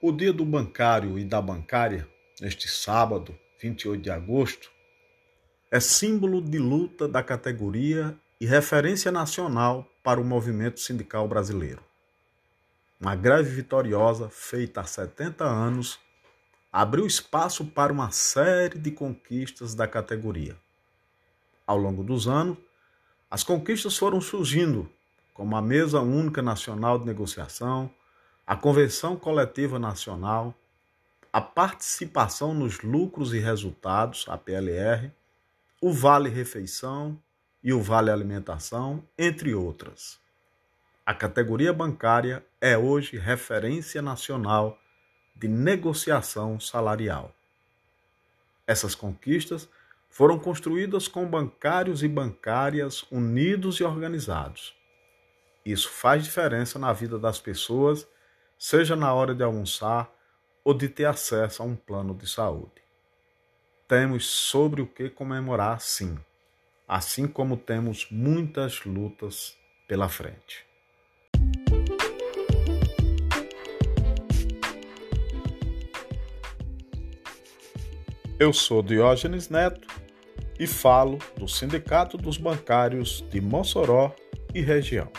O Dia do Bancário e da Bancária, neste sábado, 28 de agosto, é símbolo de luta da categoria e referência nacional para o movimento sindical brasileiro. Uma greve vitoriosa feita há 70 anos abriu espaço para uma série de conquistas da categoria. Ao longo dos anos, as conquistas foram surgindo, como a Mesa Única Nacional de Negociação, a Convenção Coletiva Nacional, a participação nos lucros e resultados, a PLR, o Vale Refeição e o Vale Alimentação, entre outras. A categoria bancária é hoje referência nacional de negociação salarial. Essas conquistas foram construídas com bancários e bancárias unidos e organizados. Isso faz diferença na vida das pessoas seja na hora de almoçar ou de ter acesso a um plano de saúde. Temos sobre o que comemorar, sim, assim como temos muitas lutas pela frente. Eu sou Diógenes Neto e falo do Sindicato dos Bancários de Mossoró e região.